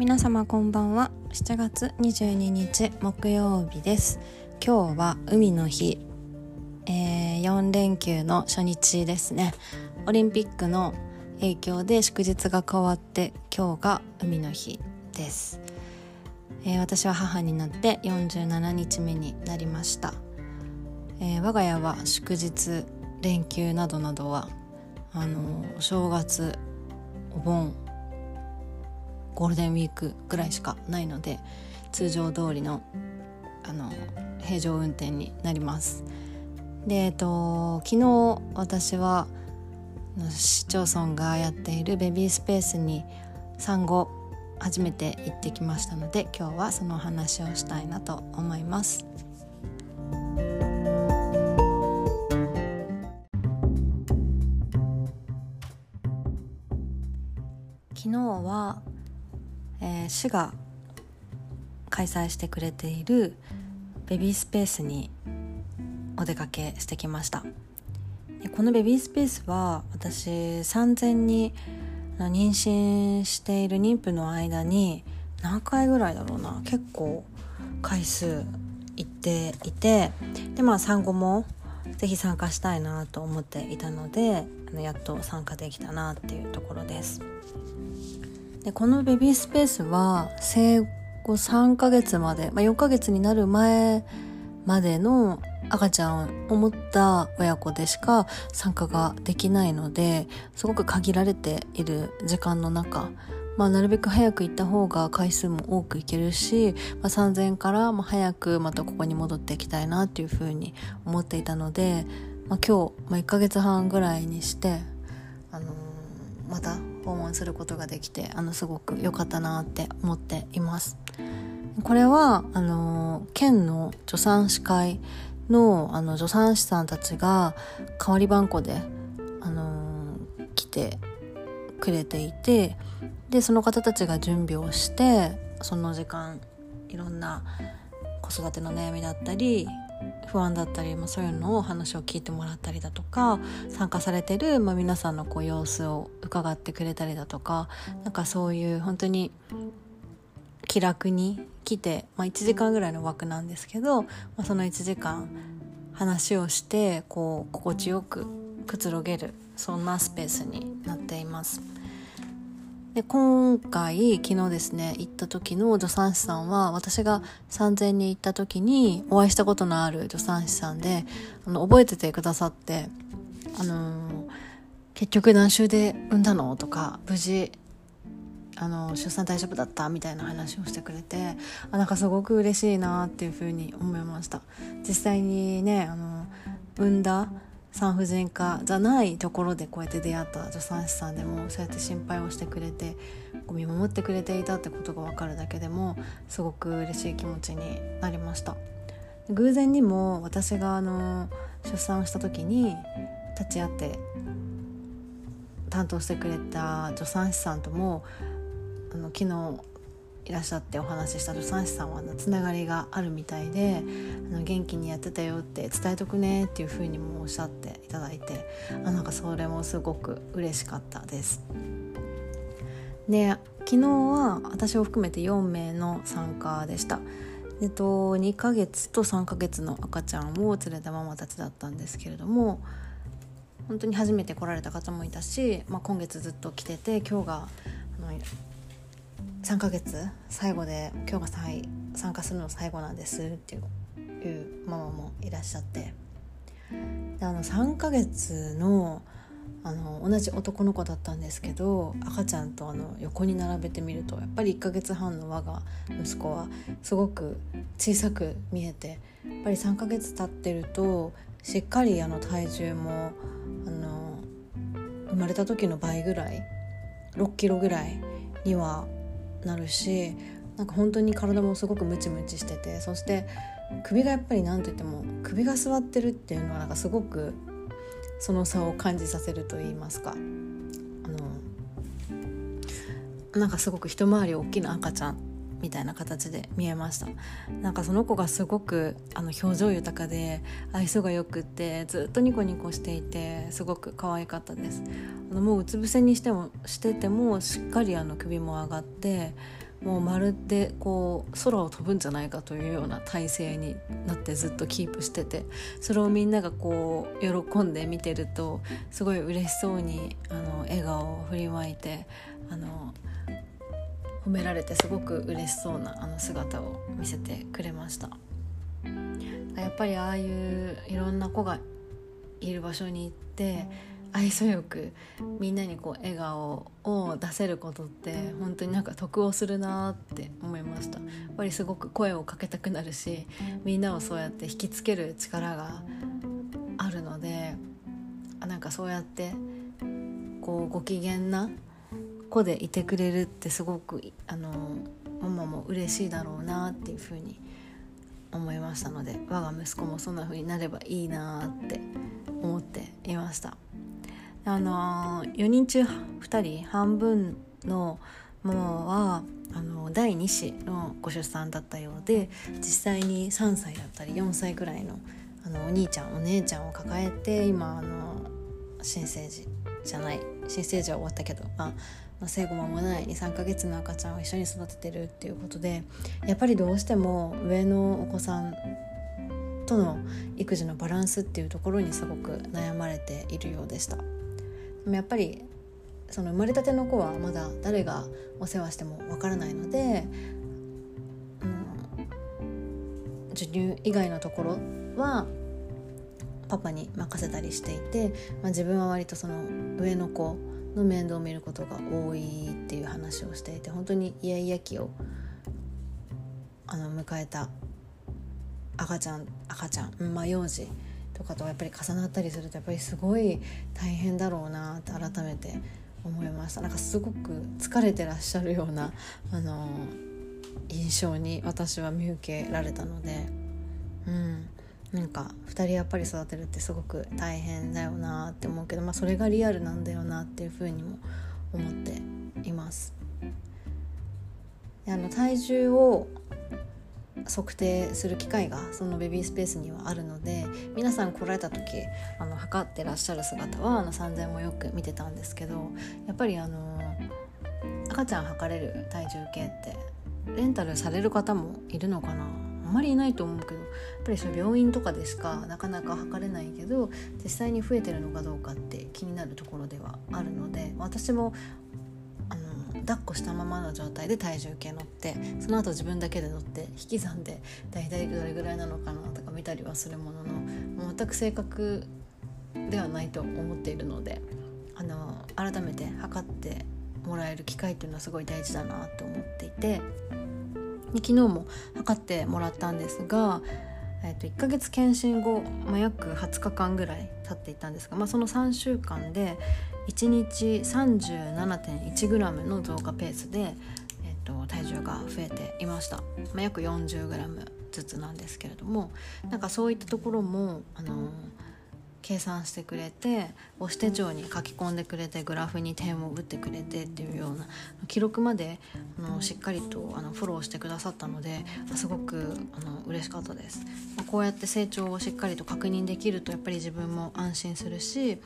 皆様こんばんは。7月22日木曜日です。今日は海の日、えー、4連休の初日ですね。オリンピックの影響で祝日が変わって今日が海の日です、えー、私は母になって47日目になりました、えー、我が家は祝日連休などなどはあのお正月お盆ゴールデンウィークぐらいしかないので通常通りのあの平常運転になります。で、えっと、昨日私は市町村がやっているベビースペースに産後初めて行ってきましたので今日はその話をしたいなと思います。昨日はえー、市が開催してくれているベビースペースにお出かけしてきました。でこのベビースペースは私産前に妊娠している妊婦の間に何回ぐらいだろうな。結構回数行っていて。でまあ産後も是非参加したいなと思っていたのでやっと参加できたなっていうところです。でこのベビースペースは生後3ヶ月まで、まあ、4ヶ月になる前までの赤ちゃんを持った親子でしか参加ができないのですごく限られている時間の中、まあ、なるべく早く行った方が回数も多く行けるし、まあ、3000からも早くまたここに戻っていきたいなっていうふうに思っていたので、まあ、今日、まあ、1ヶ月半ぐらいにして、あのー、また訪問することができてあのすごく良かったなって思っています。これはあの県の助産師会のあの助産師さんたちが代わり番号であの来てくれていてでその方たちが準備をしてその時間いろんな子育ての悩みだったり不安だったり、まあ、そういうのを話を聞いてもらったりだとか参加されてる、まあ、皆さんのこう様子を伺ってくれたりだとかなんかそういう本当に気楽に来て、まあ、1時間ぐらいの枠なんですけど、まあ、その1時間話をしてこう心地よくくつろげるそんなスペースになっています。で今回昨日ですね行った時の助産師さんは私が3000に行った時にお会いしたことのある助産師さんであの覚えててくださってあのー、結局何週で産んだのとか無事あの出産大丈夫だった？みたいな話をしてくれてあなんかすごく嬉しいなっていうふうに思いました。実際にねあの産んだ産婦人科じゃないところでこうやって出会った助産師さんでもそうやって心配をしてくれて見守ってくれていたってことが分かるだけでもすごく嬉しい気持ちになりました。偶然にも私があの出産をした時に立ち会って担当してくれた助産師さんともあの昨日いらっしゃってお話しした助産師さんはつながりがあるみたいであの元気にやってたよって伝えとくねっていうふうにもおっしゃっていただいてあなんかそれもすごく嬉しかったです。で昨日は私を含めて4名の参加でした。えっと、2ヶ月と3ヶ月の赤ちゃんを連れたママたちだったんですけれども本当に初めて来られた方もいたし、まあ、今月ずっと来てて今日があの3ヶ月最後で今日が最参加するの最後なんですっていうママもいらっしゃって。であの3ヶ月のあの同じ男の子だったんですけど赤ちゃんとあの横に並べてみるとやっぱり1ヶ月半の我が息子はすごく小さく見えてやっぱり3ヶ月経ってるとしっかりあの体重もあの生まれた時の倍ぐらい6キロぐらいにはなるしなんか本当に体もすごくムチムチしててそして首がやっぱり何と言っても首が座ってるっていうのはなんかすごくその差を感じさせると言いますか。あのなんかすごく一回り大きな赤ちゃんみたいな形で見えました。なんかその子がすごくあの表情豊かで愛想がよくってずっとニコニコしていてすごく可愛かったです。あのもううつ伏せにしてもしててもしっかりあの首も上がってもうまるでこう空を飛ぶんじゃないかというような体勢になってずっとキープしててそれをみんながこう喜んで見てるとすごい嬉しそうにあの笑顔を振りまいてあの褒められてすごく嬉しそうなあの姿を見せてくれました。やっぱりああいういろんな子がいる場所に行って愛想よくみんなにこう笑顔を出せることって本当になんか得をするなって思いました。やっぱりすごく声をかけたくなるしみんなをそうやって引きつける力があるのでなんかそうやってこうご機嫌な子でいてくれるってすごくあのママも嬉しいだろうなっていうふうに思いましたので我が息子もそんな風になればいいなって思っていました。あの4人中2人半分のママはあの第2子のご出産だったようで実際に3歳だったり4歳ぐらいのあのお兄ちゃんお姉ちゃんを抱えて今あの新生児じゃない新生児は終わったけど、まあ、まあ、生後間もない23ヶ月の赤ちゃんを一緒に育ててるっていうことでやっぱりどうしても上のお子さんとの育児のバランスっていうところにすごく悩まれているようでした。でもやっぱりその生まれたての子はまだ誰がお世話してもわからないので、うん、授乳以外のところはパパに任せたりしていて、まあ、自分は割とその上の子の面倒を見ることが多いっていう話をしていて本当にイヤイヤ期をあの迎えた赤ちゃん赤ちゃん、まあ、幼児とかとやっぱり重なったりするとやっぱりすごい大変だろうなって改めて思いました。なんかすごく疲れてらっしゃるようなあの印象に私は見受けられたので、うん、なんか2人やっぱり育てるってすごく大変だよなって思うけど、まあ、それがリアルなんだよなっていうふうにも思っています。あの体重を測定する機会がそのベビースペースにはあるので皆さん来られた時あの測ってらっしゃる姿はあの産前もよく見てたんですけどやっぱりあの赤ちゃん測れる体重計ってレンタルされる方もいるのかなあまりいないと思うけどやっぱりそれ病院とかでしかなかなか測れないけど実際に増えてるのかどうかって気になるところではあるので私もあの抱っこしたままの状態で体重計乗ってその後自分だけで乗って引き算で大体どれぐらいなのかなとか見たりはするものの全く正確ではないと思っているのであの改めて測ってもらえる機会っていうのはすごい大事だなと思っていて。昨日も測ってもらったんですが、えー、と1ヶ月検診後、まあ、約20日間ぐらい経っていたんですが、まあ、その3週間で1日 37.1g の増加ペースで、えー、と体重が増えていました、まあ、約 40g ずつなんですけれどもなんかそういったところもあのー計算してくれて母子手帳に書き込んでくれてグラフに点を打ってくれてっていうような記録まであのしっかりとあのフォローしてくださったのですごくあの嬉しかったです、ま、こうやって成長をしっかりと確認できるとやっぱり自分も安心するし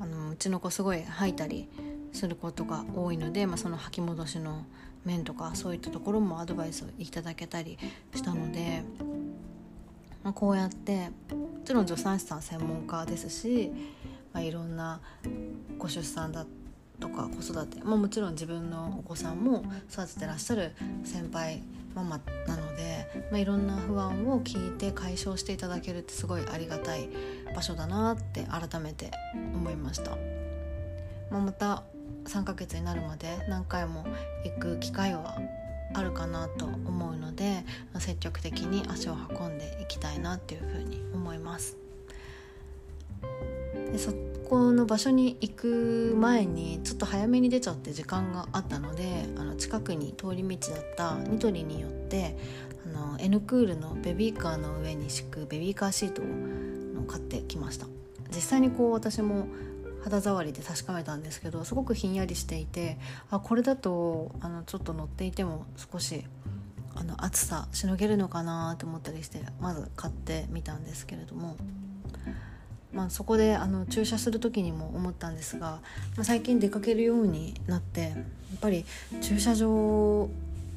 あのうちの子すごい吐いたりすることが多いので、まあ、その吐き戻しの面とかそういったところもアドバイスをいただけたりしたのでまあ、こうやってちろん助産師さん専門家ですし、まあ、いろんなご出産だとか子育て、まあ、もちろん自分のお子さんも育ててらっしゃる先輩ママなので、まあ、いろんな不安を聞いて解消していただけるってすごいありがたい場所だなって改めて思いました。まあ、また3ヶ月になるまで何回も行く機会はあるかなと思うので積極的に足を運んでいきたいなっていうふうに思います。でそこの場所に行く前にちょっと早めに出ちゃって時間があったのであの近くに通り道だったニトリによってあの N クールのベビーカーの上に敷くベビーカーシートを買ってきました。実際にこう私も肌触りで確かめたんですけどすごくひんやりしていてあこれだとあのちょっと乗っていても少しあの暑さしのげるのかなと思ったりしてまず買ってみたんですけれども、まあ、そこであの駐車する時にも思ったんですが、まあ、最近出かけるようになってやっぱり駐車場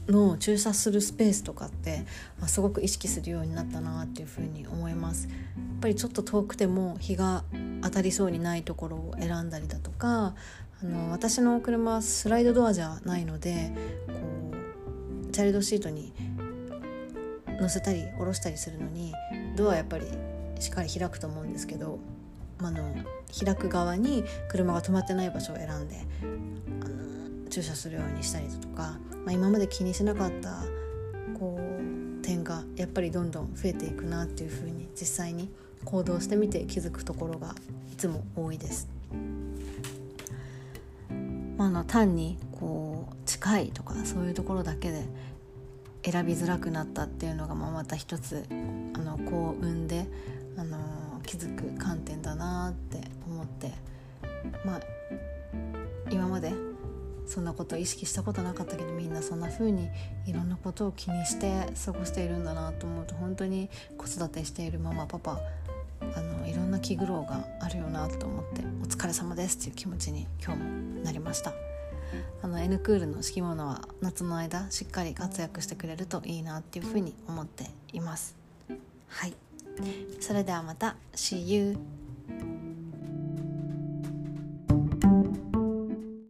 の駐車するスペースとかってあすごく意識するようになったなっていうふうに思います。やっぱりちょっと遠くても日が当たりそうにないところを選んだりだとかあの私の車はスライドドアじゃないのでこうチャイルドシートに乗せたり下ろしたりするのにドアやっぱりしっかり開くと思うんですけど、まあの開く側に車が止まってない場所を選んであの駐車するようにしたりだとか、まあ、今まで気にしなかったこう点がやっぱりどんどん増えていくなっていうふうに実際に行動してみて気づくところがいつも多いです。まあ、あの単にこう近いとかそういうところだけで選びづらくなったっていうのがまあまた一つあの幸運で、あの気づく観点だなって思ってまあ今までそんなこと意識したことなかったけどみんなそんな風にいろんなことを気にして過ごしているんだなと思うと本当に子育てしているママパパあのいろんな気苦労があるよなと思ってお疲れ様ですっていう気持ちに今日もなりました。あの N クールの敷物は夏の間しっかり活躍してくれるといいなっていうふうに思っています。はい。それではまた。See you